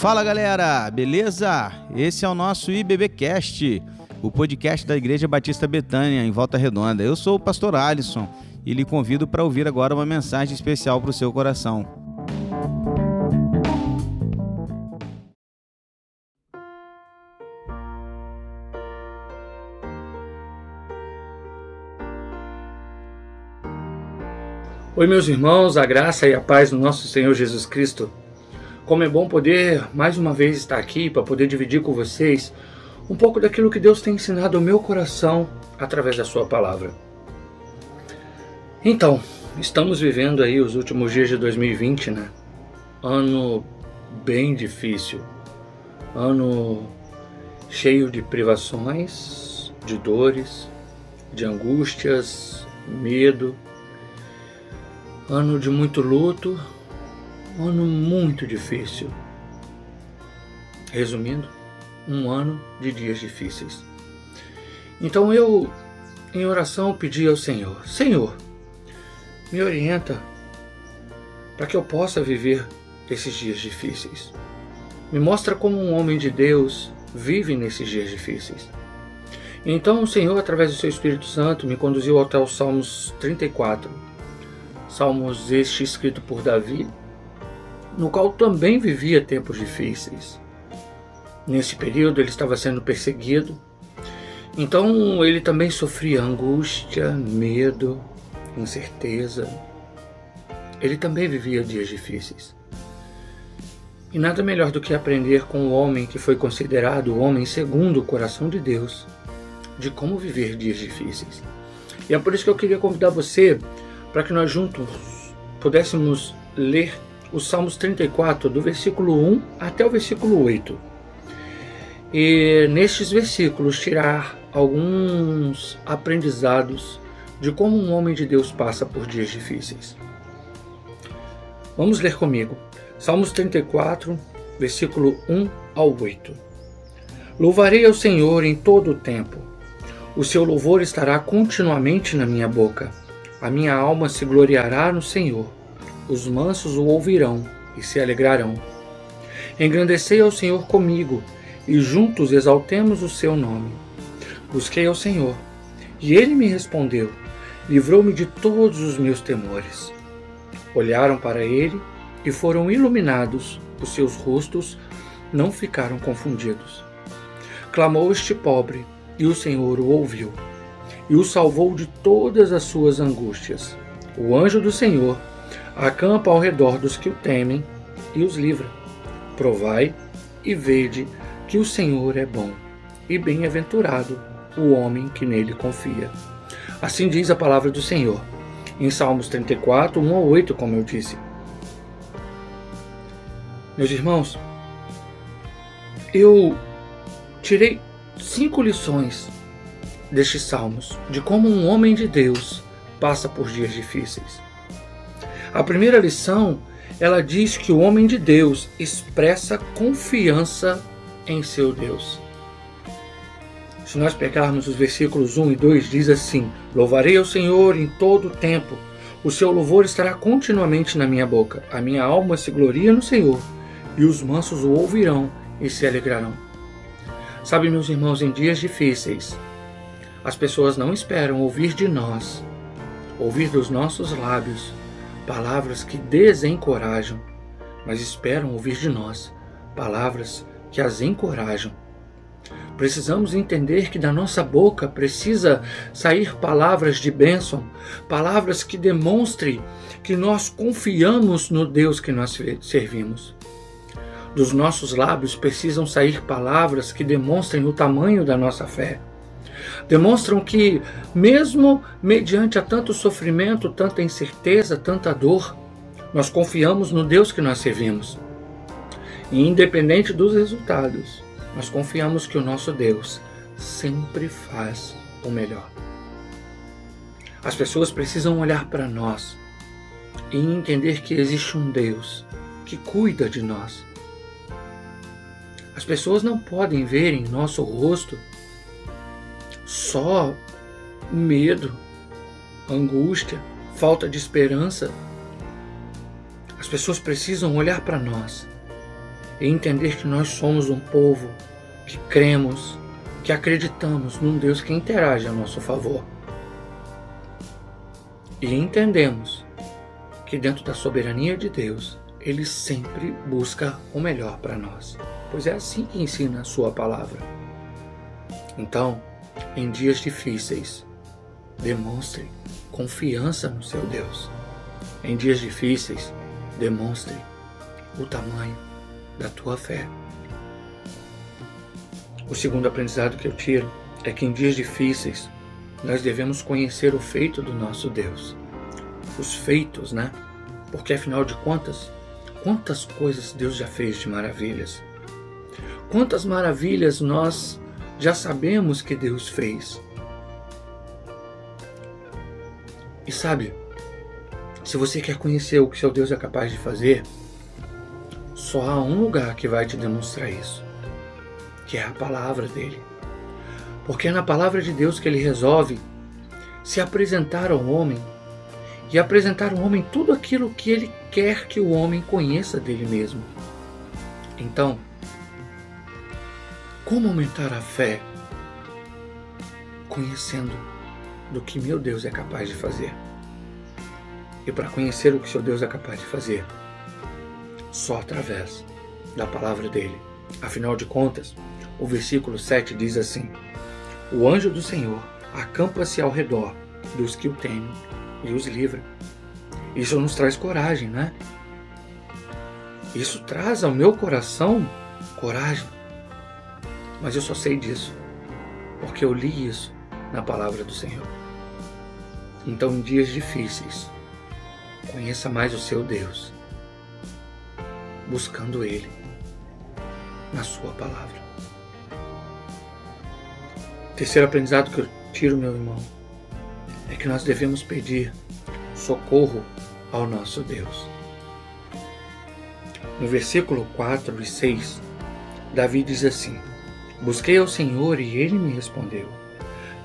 Fala galera, beleza? Esse é o nosso IBBcast, o podcast da Igreja Batista Betânia, em Volta Redonda. Eu sou o pastor Alisson e lhe convido para ouvir agora uma mensagem especial para o seu coração. Oi, meus irmãos, a graça e a paz do nosso Senhor Jesus Cristo. Como é bom poder mais uma vez estar aqui para poder dividir com vocês um pouco daquilo que Deus tem ensinado ao meu coração através da Sua palavra. Então, estamos vivendo aí os últimos dias de 2020, né? Ano bem difícil, ano cheio de privações, de dores, de angústias, medo ano de muito luto, um ano muito difícil. Resumindo, um ano de dias difíceis. Então eu, em oração, pedi ao Senhor: Senhor, me orienta para que eu possa viver esses dias difíceis. Me mostra como um homem de Deus vive nesses dias difíceis. Então o Senhor, através do seu Espírito Santo, me conduziu até os Salmos 34 Salmos este escrito por Davi, no qual também vivia tempos difíceis. Nesse período ele estava sendo perseguido, então ele também sofria angústia, medo, incerteza. Ele também vivia dias difíceis. E nada melhor do que aprender com o homem que foi considerado o homem segundo o coração de Deus, de como viver dias difíceis. E é por isso que eu queria convidar você para que nós juntos pudéssemos ler os Salmos 34, do versículo 1 até o versículo 8. E nestes versículos tirar alguns aprendizados de como um homem de Deus passa por dias difíceis. Vamos ler comigo. Salmos 34, versículo 1 ao 8. Louvarei ao Senhor em todo o tempo. O seu louvor estará continuamente na minha boca. A minha alma se gloriará no Senhor. Os mansos o ouvirão e se alegrarão. Engrandecei ao Senhor comigo, e juntos exaltemos o seu nome. Busquei ao Senhor, e ele me respondeu, livrou-me de todos os meus temores. Olharam para ele e foram iluminados, os seus rostos não ficaram confundidos. Clamou este pobre, e o Senhor o ouviu e o salvou de todas as suas angústias. O anjo do Senhor acampa ao redor dos que o temem e os livra. Provai e vede que o Senhor é bom, e bem-aventurado o homem que nele confia. Assim diz a palavra do Senhor, em Salmos 34, 1 a 8, como eu disse. Meus irmãos, eu tirei cinco lições destes salmos de como um homem de Deus passa por dias difíceis. A primeira lição, ela diz que o homem de Deus expressa confiança em seu Deus. Se nós pegarmos os versículos 1 e 2, diz assim: Louvarei ao Senhor em todo o tempo, o seu louvor estará continuamente na minha boca. A minha alma se gloria no Senhor, e os mansos o ouvirão e se alegrarão. Sabe, meus irmãos, em dias difíceis, as pessoas não esperam ouvir de nós, ouvir dos nossos lábios, palavras que desencorajam, mas esperam ouvir de nós palavras que as encorajam. Precisamos entender que da nossa boca precisa sair palavras de bênção, palavras que demonstrem que nós confiamos no Deus que nós servimos. Dos nossos lábios precisam sair palavras que demonstrem o tamanho da nossa fé demonstram que, mesmo mediante a tanto sofrimento, tanta incerteza, tanta dor, nós confiamos no Deus que nós servimos. E independente dos resultados, nós confiamos que o nosso Deus sempre faz o melhor. As pessoas precisam olhar para nós e entender que existe um Deus que cuida de nós. As pessoas não podem ver em nosso rosto só medo, angústia, falta de esperança. As pessoas precisam olhar para nós e entender que nós somos um povo que cremos, que acreditamos num Deus que interage a nosso favor. E entendemos que dentro da soberania de Deus, ele sempre busca o melhor para nós, pois é assim que ensina a sua palavra. Então, em dias difíceis, demonstre confiança no seu Deus. Em dias difíceis, demonstre o tamanho da tua fé. O segundo aprendizado que eu tiro é que em dias difíceis nós devemos conhecer o feito do nosso Deus. Os feitos, né? Porque afinal de contas, quantas coisas Deus já fez de maravilhas. Quantas maravilhas nós já sabemos que Deus fez. E sabe, se você quer conhecer o que seu Deus é capaz de fazer, só há um lugar que vai te demonstrar isso, que é a palavra dele. Porque é na palavra de Deus que ele resolve se apresentar ao homem e apresentar ao homem tudo aquilo que ele quer que o homem conheça dele mesmo. Então, como aumentar a fé? Conhecendo do que meu Deus é capaz de fazer. E para conhecer o que seu Deus é capaz de fazer, só através da palavra dele. Afinal de contas, o versículo 7 diz assim: O anjo do Senhor acampa-se ao redor dos que o temem e os livra. Isso nos traz coragem, né? Isso traz ao meu coração coragem. Mas eu só sei disso porque eu li isso na palavra do Senhor. Então, em dias difíceis, conheça mais o seu Deus, buscando Ele na Sua palavra. Terceiro aprendizado que eu tiro, meu irmão, é que nós devemos pedir socorro ao nosso Deus. No versículo 4 e 6, Davi diz assim: Busquei ao Senhor e ele me respondeu.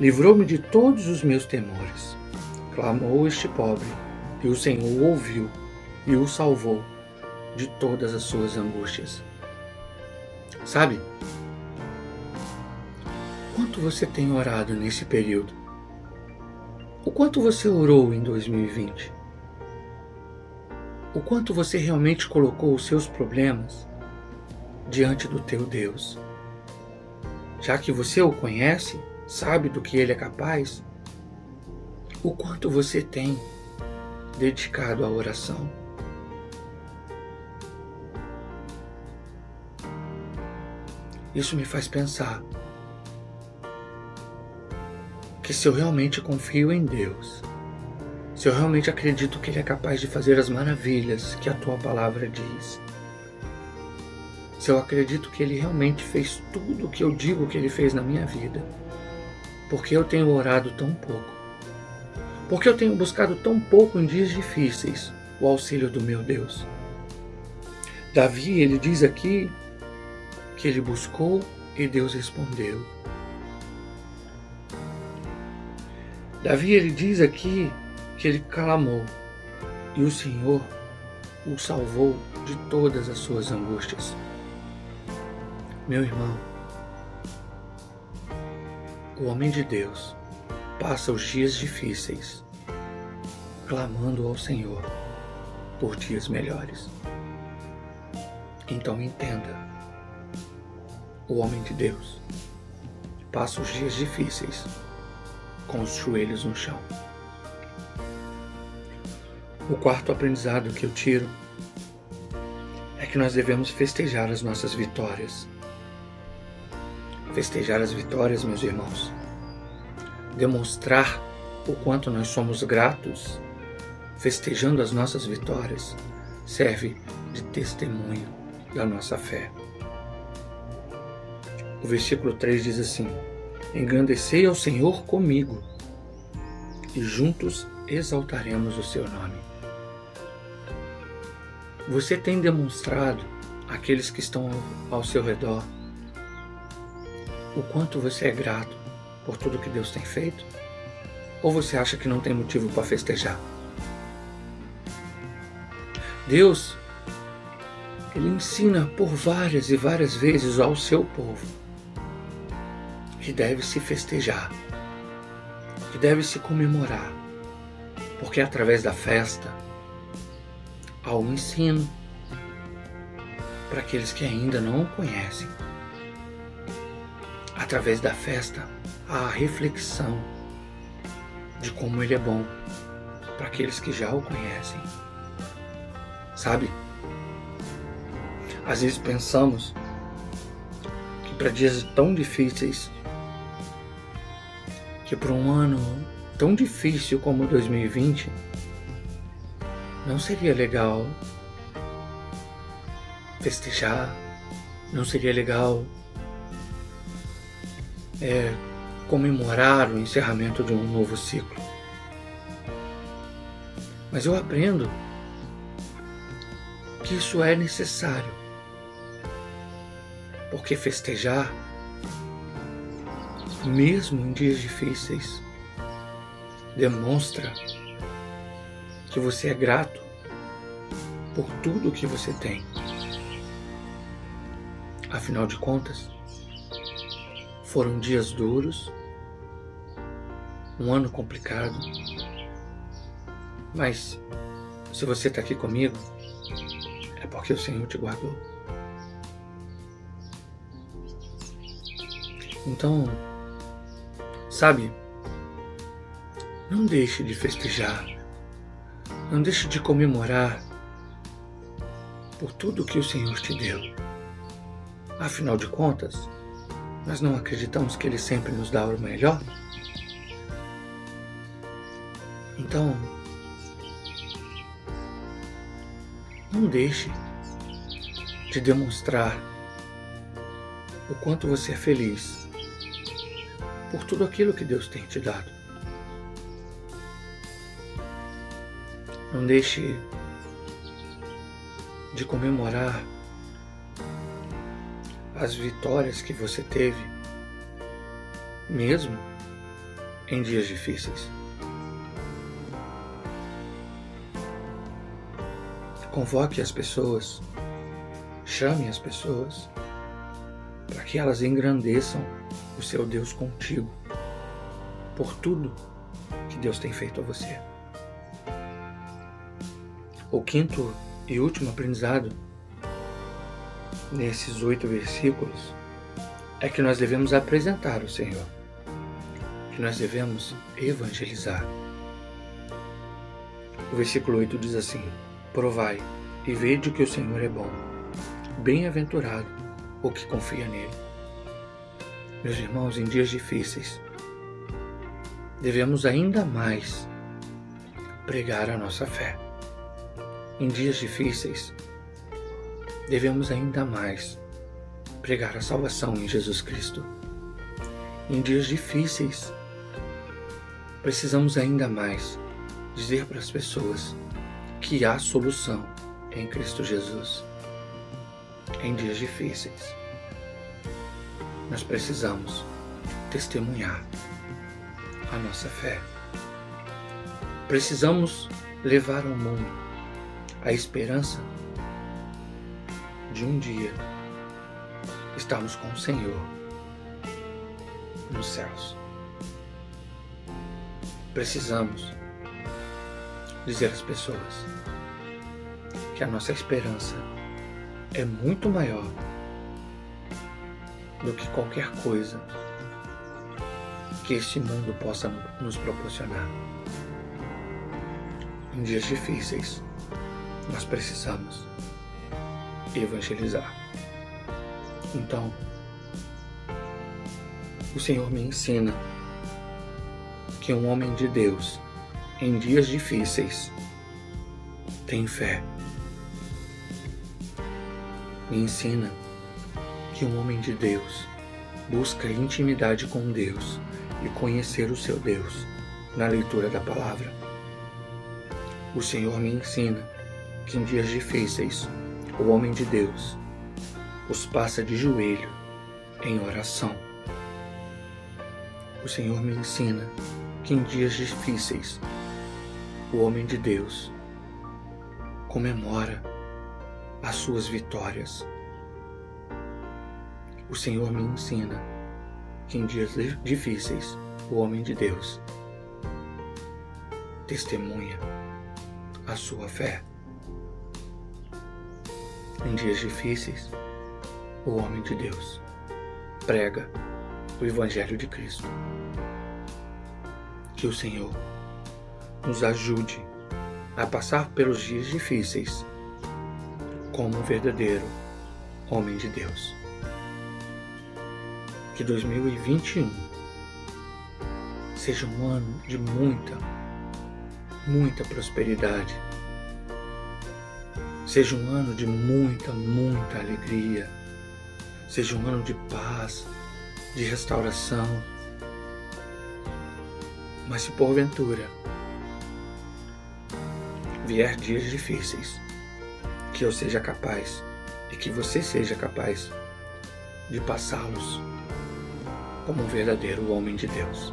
Livrou-me de todos os meus temores. Clamou este pobre, e o Senhor ouviu e o salvou de todas as suas angústias. Sabe? Quanto você tem orado nesse período? O quanto você orou em 2020? O quanto você realmente colocou os seus problemas diante do teu Deus? Já que você o conhece, sabe do que ele é capaz, o quanto você tem dedicado à oração. Isso me faz pensar que se eu realmente confio em Deus, se eu realmente acredito que Ele é capaz de fazer as maravilhas que a tua palavra diz, se eu acredito que Ele realmente fez tudo o que eu digo que Ele fez na minha vida, porque eu tenho orado tão pouco, porque eu tenho buscado tão pouco em dias difíceis o auxílio do meu Deus. Davi, ele diz aqui que ele buscou e Deus respondeu. Davi, ele diz aqui que ele clamou e o Senhor o salvou de todas as suas angústias. Meu irmão, o homem de Deus passa os dias difíceis clamando ao Senhor por dias melhores. Então entenda, o homem de Deus passa os dias difíceis com os joelhos no chão. O quarto aprendizado que eu tiro é que nós devemos festejar as nossas vitórias. Festejar as vitórias, meus irmãos, demonstrar o quanto nós somos gratos, festejando as nossas vitórias, serve de testemunho da nossa fé. O versículo 3 diz assim: Engrandecei ao Senhor comigo, e juntos exaltaremos o seu nome. Você tem demonstrado àqueles que estão ao seu redor o quanto você é grato por tudo que Deus tem feito? Ou você acha que não tem motivo para festejar? Deus, ele ensina por várias e várias vezes ao seu povo que deve se festejar, que deve se comemorar, porque através da festa há um ensino para aqueles que ainda não o conhecem. Através da festa a reflexão de como ele é bom para aqueles que já o conhecem. Sabe? Às vezes pensamos que para dias tão difíceis, que para um ano tão difícil como 2020, não seria legal festejar, não seria legal é, comemorar o encerramento de um novo ciclo. Mas eu aprendo que isso é necessário, porque festejar, mesmo em dias difíceis, demonstra que você é grato por tudo que você tem. Afinal de contas, foram dias duros, um ano complicado, mas se você está aqui comigo, é porque o Senhor te guardou. Então, sabe, não deixe de festejar, não deixe de comemorar por tudo que o Senhor te deu. Afinal de contas, nós não acreditamos que Ele sempre nos dá o melhor? Então, não deixe de demonstrar o quanto você é feliz por tudo aquilo que Deus tem te dado. Não deixe de comemorar as vitórias que você teve, mesmo em dias difíceis. Convoque as pessoas, chame as pessoas, para que elas engrandeçam o seu Deus contigo, por tudo que Deus tem feito a você. O quinto e último aprendizado nesses oito versículos é que nós devemos apresentar o Senhor, que nós devemos evangelizar. O versículo 8 diz assim: Provai e vede que o Senhor é bom. Bem-aventurado o que confia nele. Meus irmãos, em dias difíceis, devemos ainda mais pregar a nossa fé. Em dias difíceis, devemos ainda mais pregar a salvação em Jesus Cristo. Em dias difíceis, precisamos ainda mais dizer para as pessoas que há solução em Cristo Jesus. Em dias difíceis, nós precisamos testemunhar a nossa fé. Precisamos levar ao mundo a esperança de um dia estarmos com o Senhor nos céus. Precisamos dizer às pessoas que a nossa esperança é muito maior do que qualquer coisa que este mundo possa nos proporcionar. Em dias difíceis, nós precisamos evangelizar. Então, o Senhor me ensina que um homem de Deus, em dias difíceis, tem fé. Me ensina que um homem de Deus busca intimidade com Deus e conhecer o seu Deus na leitura da palavra. O Senhor me ensina que em dias difíceis o homem de Deus os passa de joelho em oração. O Senhor me ensina que em dias difíceis o homem de Deus comemora as suas vitórias. O Senhor me ensina que em dias difíceis o homem de Deus testemunha a sua fé. Em dias difíceis, o homem de Deus prega o Evangelho de Cristo. Que o Senhor nos ajude a passar pelos dias difíceis como um verdadeiro homem de Deus. Que 2021 seja um ano de muita, muita prosperidade. Seja um ano de muita, muita alegria. Seja um ano de paz, de restauração. Mas se porventura vier dias difíceis, que eu seja capaz e que você seja capaz de passá-los como um verdadeiro homem de Deus.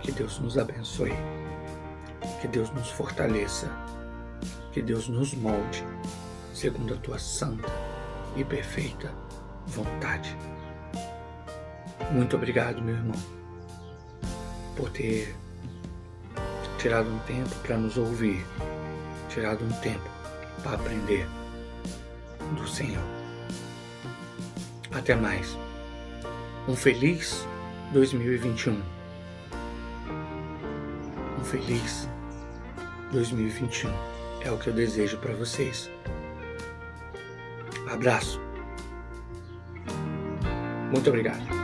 Que Deus nos abençoe, que Deus nos fortaleça, que Deus nos molde segundo a tua santa e perfeita vontade. Muito obrigado, meu irmão, por ter tirado um tempo para nos ouvir, tirado um tempo para aprender do Senhor. Até mais. Um feliz 2021. Um feliz 2021 é o que eu desejo para vocês. Abraço. Muito obrigado.